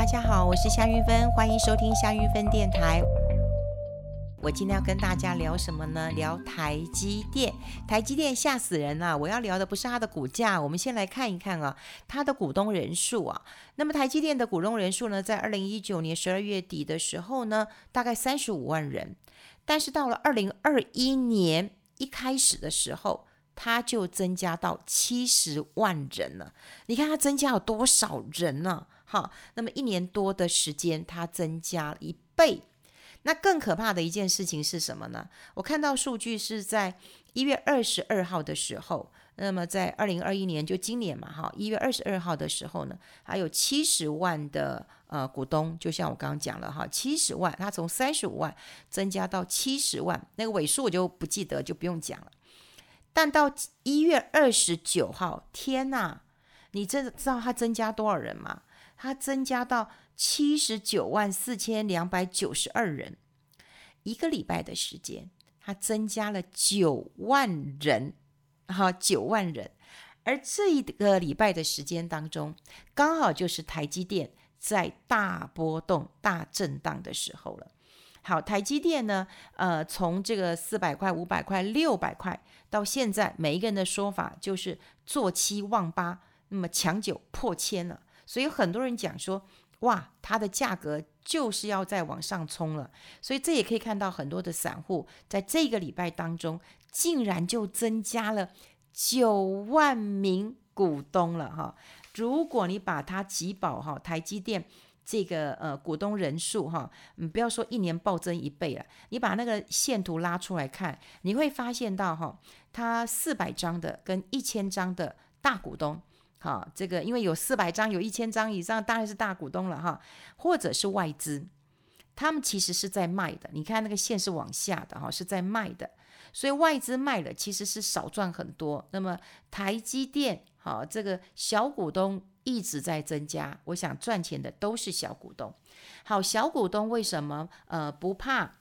大家好，我是夏玉芬，欢迎收听夏玉芬电台。我今天要跟大家聊什么呢？聊台积电。台积电吓死人了！我要聊的不是它的股价，我们先来看一看啊，它的股东人数啊。那么台积电的股东人数呢，在二零一九年十二月底的时候呢，大概三十五万人，但是到了二零二一年一开始的时候，它就增加到七十万人了。你看它增加了多少人呢？好，那么一年多的时间，它增加了一倍。那更可怕的一件事情是什么呢？我看到数据是在一月二十二号的时候，那么在二零二一年就今年嘛，哈，一月二十二号的时候呢，还有七十万的呃股东，就像我刚刚讲了哈，七十万，它从三十五万增加到七十万，那个尾数我就不记得，就不用讲了。但到一月二十九号，天呐，你这知道它增加多少人吗？它增加到。七十九万四千两百九十二人，一个礼拜的时间，它增加了九万人，哈，九万人。而这一个礼拜的时间当中，刚好就是台积电在大波动、大震荡的时候了。好，台积电呢，呃，从这个四百块、五百块、六百块，到现在，每一个人的说法就是做七望八，那么抢九破千了。所以很多人讲说。哇，它的价格就是要再往上冲了，所以这也可以看到很多的散户在这个礼拜当中，竟然就增加了九万名股东了哈。如果你把它集保哈，台积电这个呃股东人数哈，你不要说一年暴增一倍了，你把那个线图拉出来看，你会发现到哈，它四百张的跟一千张的大股东。好，这个因为有四百张，有一千张以上，当然是大股东了哈，或者是外资，他们其实是在卖的。你看那个线是往下的哈，是在卖的，所以外资卖了其实是少赚很多。那么台积电，好，这个小股东一直在增加，我想赚钱的都是小股东。好，小股东为什么呃不怕？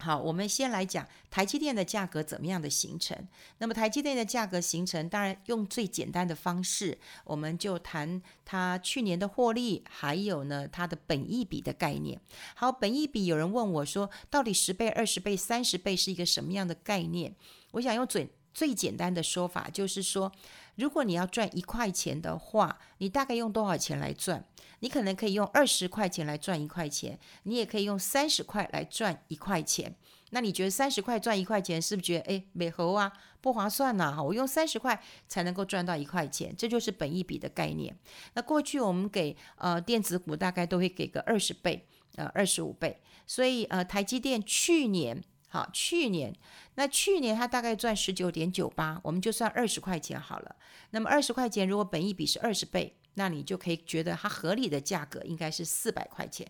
好，我们先来讲台积电的价格怎么样的形成。那么台积电的价格形成，当然用最简单的方式，我们就谈它去年的获利，还有呢它的本益比的概念。好，本益比有人问我说，到底十倍、二十倍、三十倍是一个什么样的概念？我想用最最简单的说法，就是说，如果你要赚一块钱的话，你大概用多少钱来赚？你可能可以用二十块钱来赚一块钱，你也可以用三十块来赚一块钱。那你觉得三十块赚一块钱，是不是觉得诶美猴啊不划算呐？哈，我用三十块才能够赚到一块钱，这就是本一比的概念。那过去我们给呃电子股大概都会给个二十倍，呃二十五倍。所以呃台积电去年好去年那去年它大概赚十九点九八，我们就算二十块钱好了。那么二十块钱如果本一比是二十倍。那你就可以觉得它合理的价格应该是四百块钱，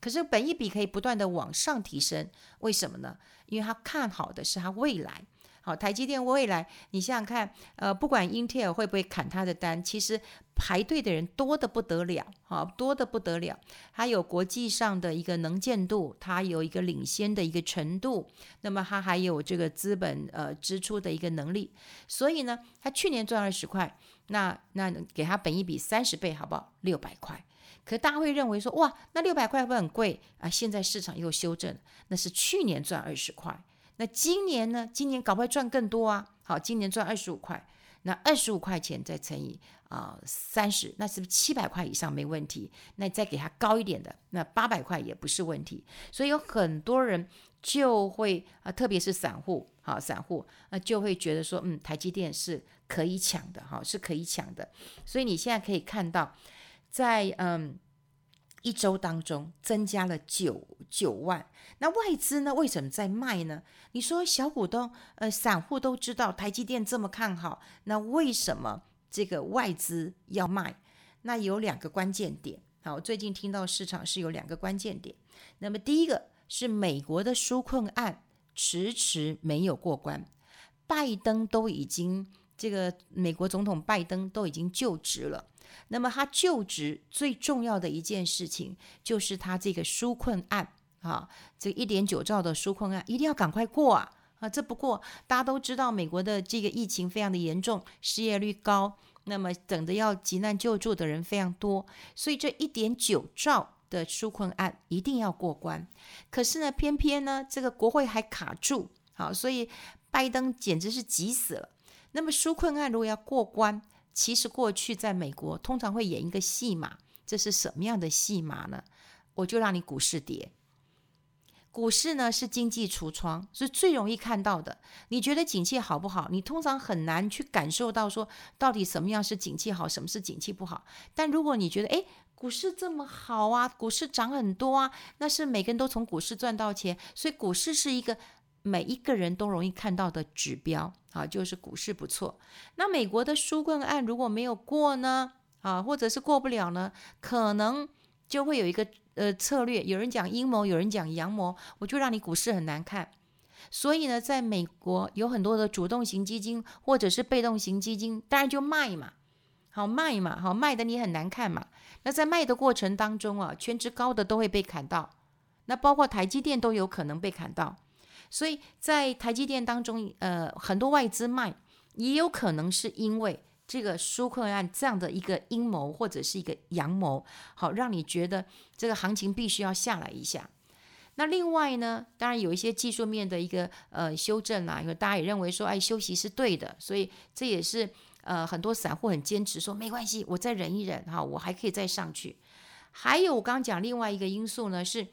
可是本一比可以不断的往上提升，为什么呢？因为它看好的是它未来。好，台积电未来，你想想看，呃，不管英特尔会不会砍他的单，其实排队的人多得不得了，好，多得不得了。它有国际上的一个能见度，它有一个领先的一个程度，那么它还有这个资本呃支出的一个能力，所以呢，它去年赚二十块。那那给他本一比三十倍好不好？六百块，可大家会认为说哇，那六百块会不会很贵啊？现在市场又修正，那是去年赚二十块，那今年呢？今年搞不好赚更多啊！好，今年赚二十五块，那二十五块钱再乘以啊三十，那是不是七百块以上没问题？那再给他高一点的，那八百块也不是问题。所以有很多人就会啊，特别是散户，好散户啊，就会觉得说，嗯，台积电是。可以抢的哈，是可以抢的，所以你现在可以看到，在嗯一周当中增加了九九万。那外资呢？为什么在卖呢？你说小股东呃散户都知道台积电这么看好，那为什么这个外资要卖？那有两个关键点。好，最近听到市场是有两个关键点。那么第一个是美国的纾困案迟迟没有过关，拜登都已经。这个美国总统拜登都已经就职了，那么他就职最重要的一件事情就是他这个纾困案啊，这一点九兆的纾困案一定要赶快过啊啊！这不过大家都知道，美国的这个疫情非常的严重，失业率高，那么等着要急难救助的人非常多，所以这一点九兆的纾困案一定要过关。可是呢，偏偏呢，这个国会还卡住，好，所以拜登简直是急死了。那么纾困案如果要过关，其实过去在美国通常会演一个戏码，这是什么样的戏码呢？我就让你股市跌。股市呢是经济橱窗，是最容易看到的。你觉得景气好不好？你通常很难去感受到说到底什么样是景气好，什么是景气不好。但如果你觉得诶，股市这么好啊，股市涨很多啊，那是每个人都从股市赚到钱，所以股市是一个每一个人都容易看到的指标啊，就是股市不错。那美国的纾困案如果没有过呢？啊，或者是过不了呢？可能就会有一个。呃，策略有人讲阴谋，有人讲阳谋，我就让你股市很难看。所以呢，在美国有很多的主动型基金或者是被动型基金，当然就卖嘛，好卖嘛，好卖的你很难看嘛。那在卖的过程当中啊，权值高的都会被砍到，那包括台积电都有可能被砍到。所以在台积电当中，呃，很多外资卖，也有可能是因为。这个纾困案这样的一个阴谋或者是一个阳谋，好，让你觉得这个行情必须要下来一下。那另外呢，当然有一些技术面的一个呃修正啦，因为大家也认为说，哎，休息是对的，所以这也是呃很多散户很坚持说没关系，我再忍一忍哈，我还可以再上去。还有我刚刚讲另外一个因素呢是，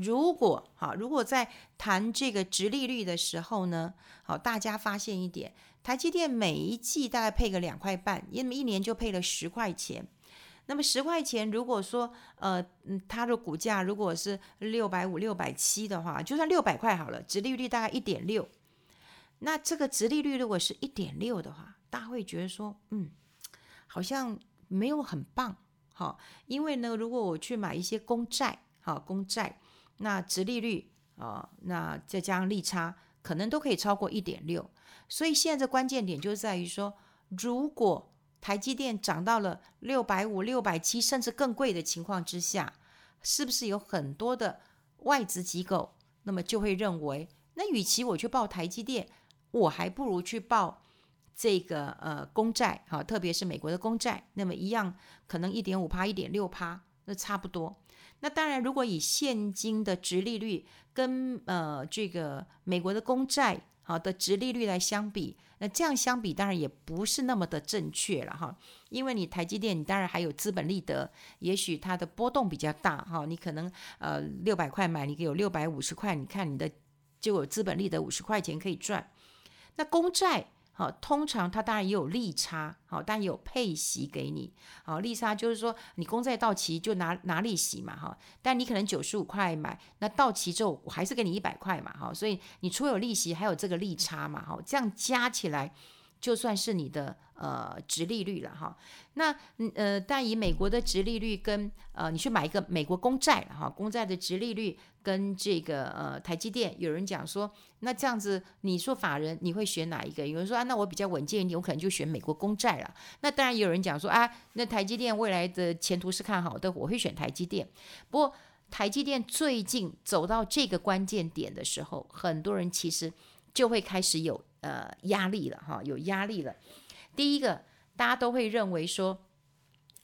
如果好，如果在谈这个殖利率的时候呢，好，大家发现一点。台积电每一季大概配个两块半，因为一年就配了十块钱。那么十块钱，如果说呃，嗯，它的股价如果是六百五、六百七的话，就算六百块好了，殖利率大概一点六。那这个殖利率如果是一点六的话，大家会觉得说，嗯，好像没有很棒，好，因为呢，如果我去买一些公债，好，公债，那殖利率啊，那再加上利差，可能都可以超过一点六。所以现在的关键点就在于说，如果台积电涨到了六百五、六百七，甚至更贵的情况之下，是不是有很多的外资机构，那么就会认为，那与其我去报台积电，我还不如去报这个呃公债，哈，特别是美国的公债，那么一样可能一点五趴、一点六趴，那差不多。那当然，如果以现金的殖利率跟呃这个美国的公债。好的，殖利率来相比，那这样相比当然也不是那么的正确了哈，因为你台积电，你当然还有资本利得，也许它的波动比较大哈，你可能呃六百块买，你有六百五十块，你看你的就有资本利得五十块钱可以赚，那公债。好，通常它当然也有利差，好，但也有配息给你。好，利差就是说你公债到期就拿拿利息嘛，哈。但你可能九十五块买，那到期之后我还是给你一百块嘛，哈。所以你除有利息，还有这个利差嘛，哈。这样加起来就算是你的呃殖利率了，哈。那呃，但以美国的殖利率跟呃，你去买一个美国公债哈，公债的殖利率。跟这个呃台积电，有人讲说，那这样子你说法人你会选哪一个？有人说啊，那我比较稳健一点，我可能就选美国公债了。那当然有人讲说啊，那台积电未来的前途是看好的，我会选台积电。不过台积电最近走到这个关键点的时候，很多人其实就会开始有呃压力了哈，有压力了。第一个，大家都会认为说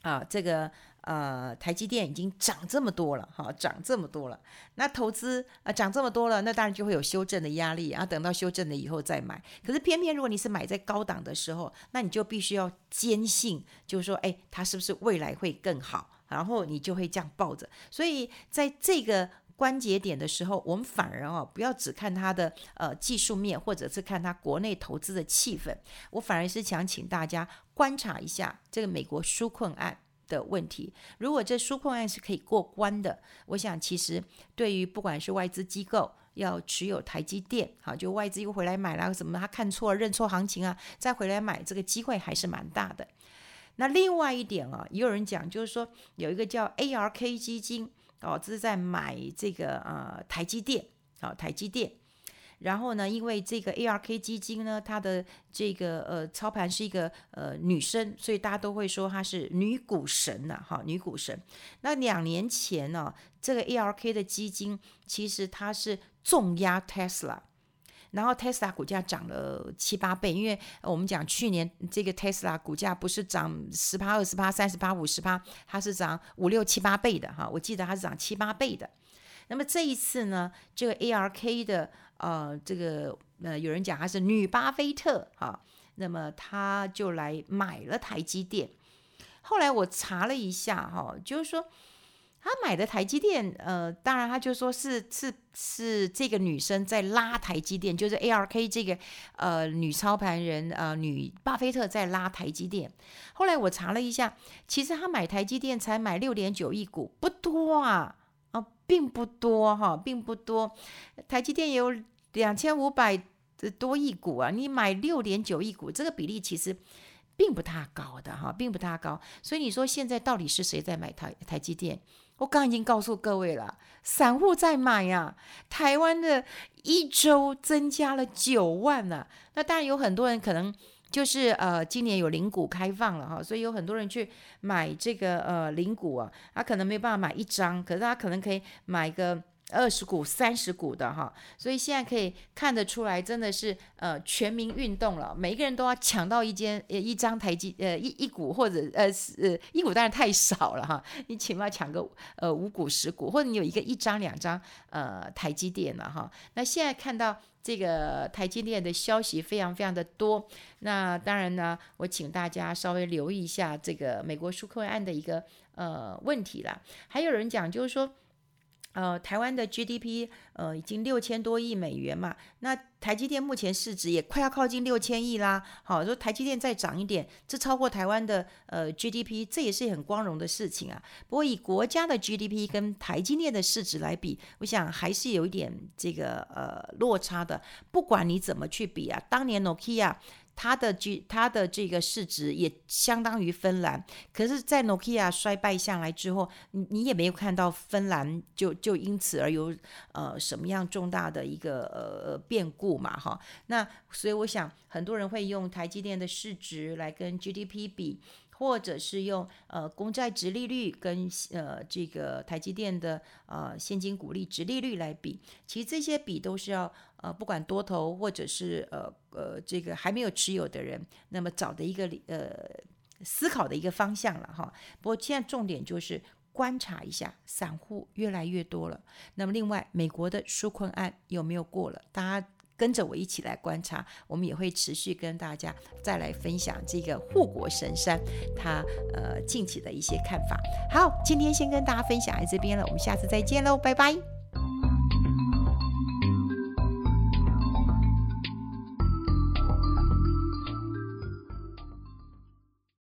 啊，这个。呃，台积电已经涨这么多了，哈，涨这么多了，那投资呃涨这么多了，那当然就会有修正的压力啊。等到修正了以后再买，可是偏偏如果你是买在高档的时候，那你就必须要坚信，就是说，哎，它是不是未来会更好？然后你就会这样抱着。所以在这个关节点的时候，我们反而哦，不要只看它的呃技术面，或者是看它国内投资的气氛，我反而是想请大家观察一下这个美国纾困案。的问题，如果这纾困案是可以过关的，我想其实对于不管是外资机构要持有台积电，好，就外资又回来买了什么，他看错认错行情啊，再回来买这个机会还是蛮大的。那另外一点啊，也有人讲，就是说有一个叫 ARK 基金哦，这是在买这个呃台积电，好，台积电。然后呢，因为这个 ARK 基金呢，它的这个呃操盘是一个呃女生，所以大家都会说她是女股神呐，哈，女股神。那两年前呢，这个 ARK 的基金其实它是重压 Tesla。然后 Tesla 股价涨了七八倍，因为我们讲去年这个 Tesla 股价不是涨十八、二十八、三十八、五十八，它是涨五六七八倍的哈。我记得它是涨七八倍的。那么这一次呢，这个 ARK 的呃，这个呃，有人讲它是女巴菲特哈，那么她就来买了台积电。后来我查了一下哈，就是说。他买的台积电，呃，当然他就说是是是这个女生在拉台积电，就是 ARK 这个呃女操盘人呃女巴菲特在拉台积电。后来我查了一下，其实他买台积电才买六点九亿股，不多啊啊，并不多哈，并不多。台积电有两千五百多亿股啊，你买六点九亿股，这个比例其实。并不太高的哈，并不太高，所以你说现在到底是谁在买台台积电？我刚已经告诉各位了，散户在买呀。台湾的一周增加了九万了，那当然有很多人可能就是呃，今年有零股开放了哈，所以有很多人去买这个呃零股啊，他可能没有办法买一张，可是他可能可以买一个。二十股、三十股的哈，所以现在可以看得出来，真的是呃全民运动了，每一个人都要抢到一间呃一张台积呃一一股或者呃呃一股当然太少了哈，你起码抢个呃五股十股，或者你有一个一张两张呃台积电了哈。那现在看到这个台积电的消息非常非常的多，那当然呢，我请大家稍微留意一下这个美国纾困案的一个呃问题了。还有人讲就是说。呃，台湾的 GDP 呃已经六千多亿美元嘛，那台积电目前市值也快要靠近六千亿啦。好，说台积电再涨一点，这超过台湾的呃 GDP，这也是很光荣的事情啊。不过以国家的 GDP 跟台积电的市值来比，我想还是有一点这个呃落差的。不管你怎么去比啊，当年 Nokia。它的 G 它的这个市值也相当于芬兰，可是，在 Nokia 衰败下来之后，你你也没有看到芬兰就就因此而有呃什么样重大的一个呃变故嘛哈。那所以我想很多人会用台积电的市值来跟 GDP 比。或者是用呃公债殖利率跟呃这个台积电的呃现金股利殖利率来比，其实这些比都是要呃不管多头或者是呃呃这个还没有持有的人，那么找的一个呃思考的一个方向了哈。不过现在重点就是观察一下，散户越来越多了。那么另外，美国的纾困案有没有过了？大家。跟着我一起来观察，我们也会持续跟大家再来分享这个护国神山它呃近期的一些看法。好，今天先跟大家分享在这边了，我们下次再见喽，拜拜。